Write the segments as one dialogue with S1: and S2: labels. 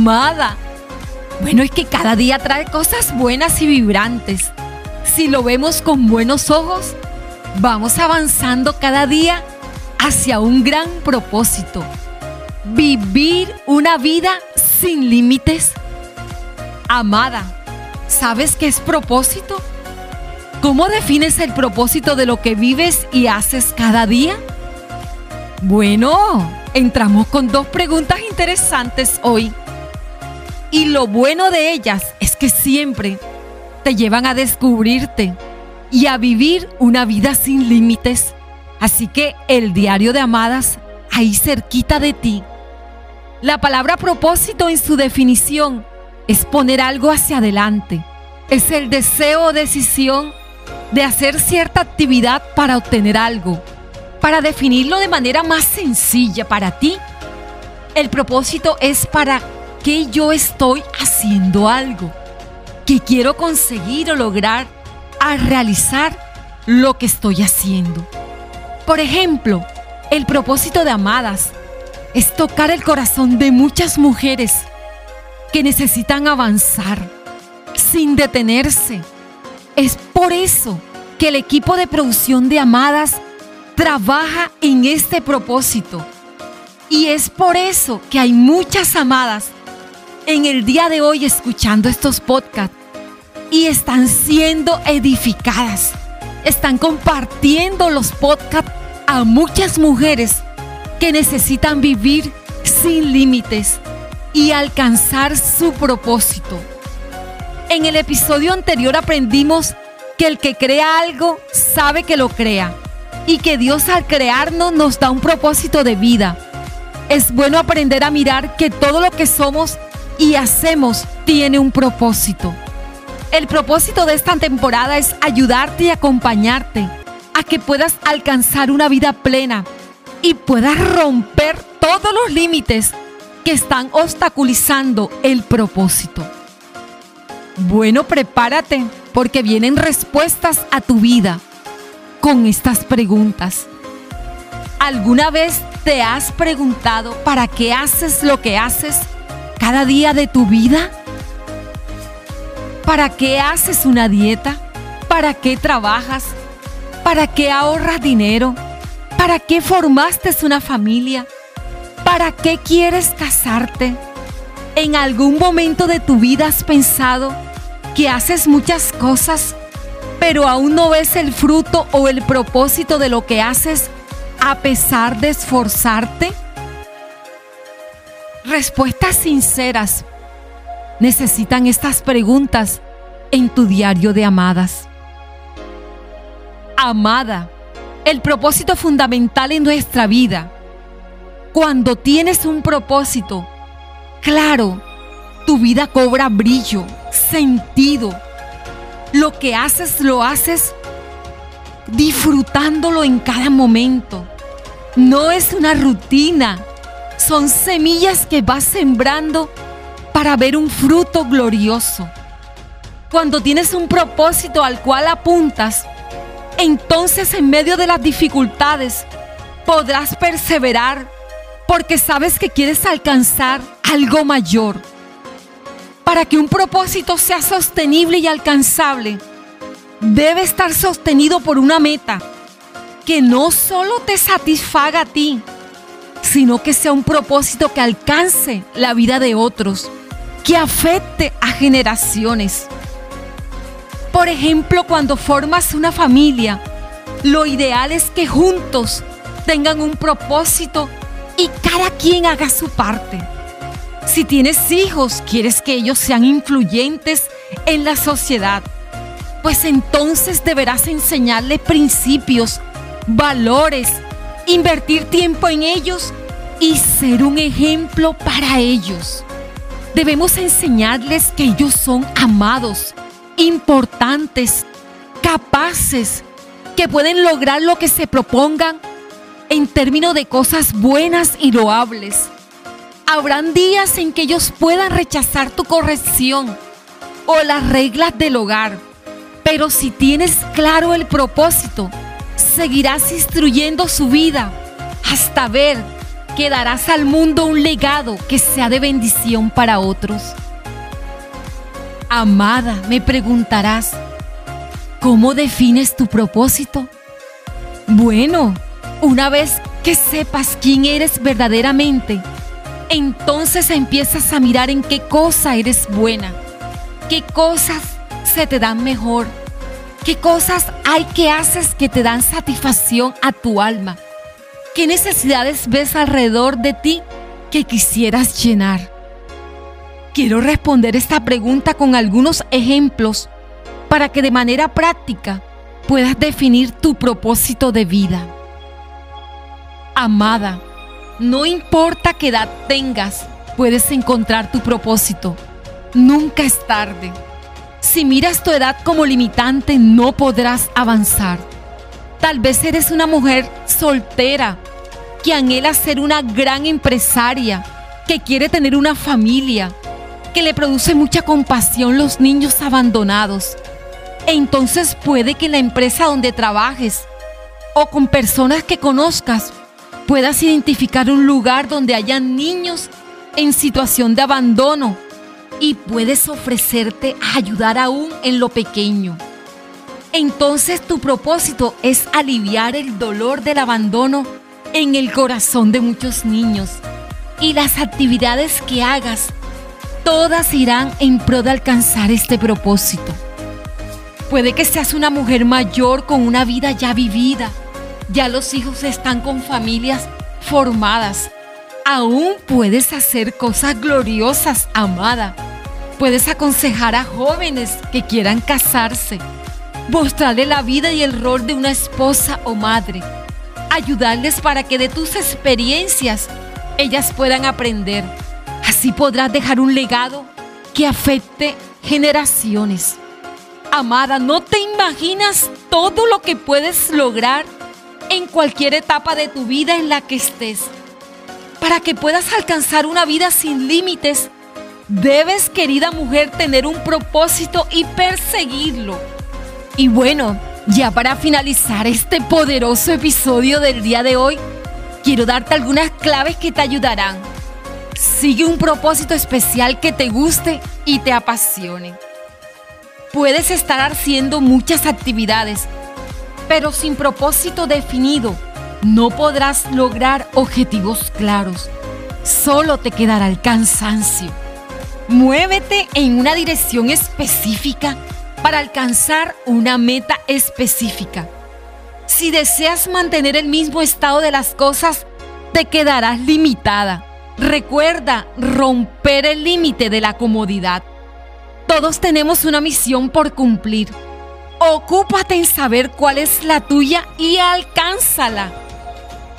S1: amada. Bueno, es que cada día trae cosas buenas y vibrantes. Si lo vemos con buenos ojos, vamos avanzando cada día hacia un gran propósito. Vivir una vida sin límites. Amada, ¿sabes qué es propósito? ¿Cómo defines el propósito de lo que vives y haces cada día? Bueno, entramos con dos preguntas interesantes hoy. Y lo bueno de ellas es que siempre te llevan a descubrirte y a vivir una vida sin límites. Así que el diario de amadas, ahí cerquita de ti. La palabra propósito en su definición es poner algo hacia adelante. Es el deseo o decisión de hacer cierta actividad para obtener algo. Para definirlo de manera más sencilla para ti, el propósito es para que yo estoy haciendo algo, que quiero conseguir o lograr a realizar lo que estoy haciendo. Por ejemplo, el propósito de Amadas es tocar el corazón de muchas mujeres que necesitan avanzar sin detenerse. Es por eso que el equipo de producción de Amadas trabaja en este propósito. Y es por eso que hay muchas amadas en el día de hoy escuchando estos podcasts y están siendo edificadas. Están compartiendo los podcasts a muchas mujeres que necesitan vivir sin límites y alcanzar su propósito. En el episodio anterior aprendimos que el que crea algo sabe que lo crea y que Dios al crearnos nos da un propósito de vida. Es bueno aprender a mirar que todo lo que somos y hacemos tiene un propósito. El propósito de esta temporada es ayudarte y acompañarte a que puedas alcanzar una vida plena y puedas romper todos los límites que están obstaculizando el propósito. Bueno, prepárate porque vienen respuestas a tu vida con estas preguntas. ¿Alguna vez te has preguntado para qué haces lo que haces? Cada día de tu vida? ¿Para qué haces una dieta? ¿Para qué trabajas? ¿Para qué ahorras dinero? ¿Para qué formaste una familia? ¿Para qué quieres casarte? ¿En algún momento de tu vida has pensado que haces muchas cosas, pero aún no ves el fruto o el propósito de lo que haces a pesar de esforzarte? Respuestas sinceras necesitan estas preguntas en tu diario de amadas. Amada, el propósito fundamental en nuestra vida. Cuando tienes un propósito, claro, tu vida cobra brillo, sentido. Lo que haces lo haces disfrutándolo en cada momento. No es una rutina, son semillas que vas sembrando para ver un fruto glorioso. Cuando tienes un propósito al cual apuntas, entonces en medio de las dificultades podrás perseverar porque sabes que quieres alcanzar algo mayor. Para que un propósito sea sostenible y alcanzable, debe estar sostenido por una meta que no solo te satisfaga a ti, sino que sea un propósito que alcance la vida de otros, que afecte a generaciones. Por ejemplo, cuando formas una familia, lo ideal es que juntos tengan un propósito y cada quien haga su parte. Si tienes hijos, quieres que ellos sean influyentes en la sociedad, pues entonces deberás enseñarles principios, valores, invertir tiempo en ellos y ser un ejemplo para ellos. Debemos enseñarles que ellos son amados, importantes, capaces, que pueden lograr lo que se propongan en términos de cosas buenas y loables. Habrán días en que ellos puedan rechazar tu corrección o las reglas del hogar, pero si tienes claro el propósito, seguirás instruyendo su vida hasta ver que darás al mundo un legado que sea de bendición para otros. Amada, me preguntarás, ¿cómo defines tu propósito? Bueno, una vez que sepas quién eres verdaderamente, entonces empiezas a mirar en qué cosa eres buena, qué cosas se te dan mejor, qué cosas hay que haces que te dan satisfacción a tu alma, qué necesidades ves alrededor de ti que quisieras llenar. Quiero responder esta pregunta con algunos ejemplos para que de manera práctica puedas definir tu propósito de vida. Amada, no importa qué edad tengas, puedes encontrar tu propósito. Nunca es tarde. Si miras tu edad como limitante, no podrás avanzar. Tal vez eres una mujer soltera que anhela ser una gran empresaria, que quiere tener una familia, que le produce mucha compasión los niños abandonados. E entonces puede que en la empresa donde trabajes o con personas que conozcas puedas identificar un lugar donde haya niños en situación de abandono y puedes ofrecerte a ayudar aún en lo pequeño. Entonces tu propósito es aliviar el dolor del abandono en el corazón de muchos niños. Y las actividades que hagas, todas irán en pro de alcanzar este propósito. Puede que seas una mujer mayor con una vida ya vivida ya los hijos están con familias formadas. Aún puedes hacer cosas gloriosas, amada. Puedes aconsejar a jóvenes que quieran casarse, mostrarle la vida y el rol de una esposa o madre, ayudarles para que de tus experiencias ellas puedan aprender. Así podrás dejar un legado que afecte generaciones. Amada, ¿no te imaginas todo lo que puedes lograr en cualquier etapa de tu vida en la que estés. Para que puedas alcanzar una vida sin límites, debes, querida mujer, tener un propósito y perseguirlo. Y bueno, ya para finalizar este poderoso episodio del día de hoy, quiero darte algunas claves que te ayudarán. Sigue un propósito especial que te guste y te apasione. Puedes estar haciendo muchas actividades, pero sin propósito definido, no podrás lograr objetivos claros. Solo te quedará el cansancio. Muévete en una dirección específica para alcanzar una meta específica. Si deseas mantener el mismo estado de las cosas, te quedarás limitada. Recuerda romper el límite de la comodidad. Todos tenemos una misión por cumplir Ocúpate en saber cuál es la tuya y alcánzala.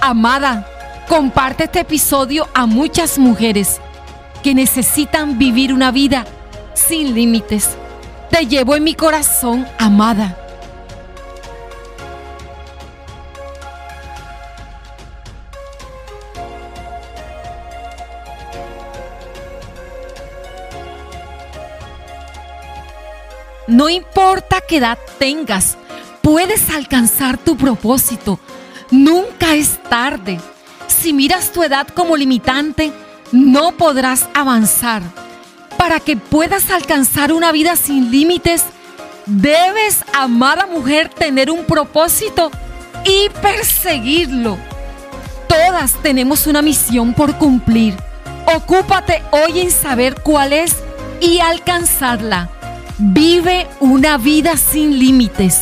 S1: Amada, comparte este episodio a muchas mujeres que necesitan vivir una vida sin límites. Te llevo en mi corazón, amada. No importa qué edad tengas, puedes alcanzar tu propósito. Nunca es tarde. Si miras tu edad como limitante, no podrás avanzar. Para que puedas alcanzar una vida sin límites, debes, amada mujer, tener un propósito y perseguirlo. Todas tenemos una misión por cumplir. Ocúpate hoy en saber cuál es y alcanzarla. Vive una vida sin límites.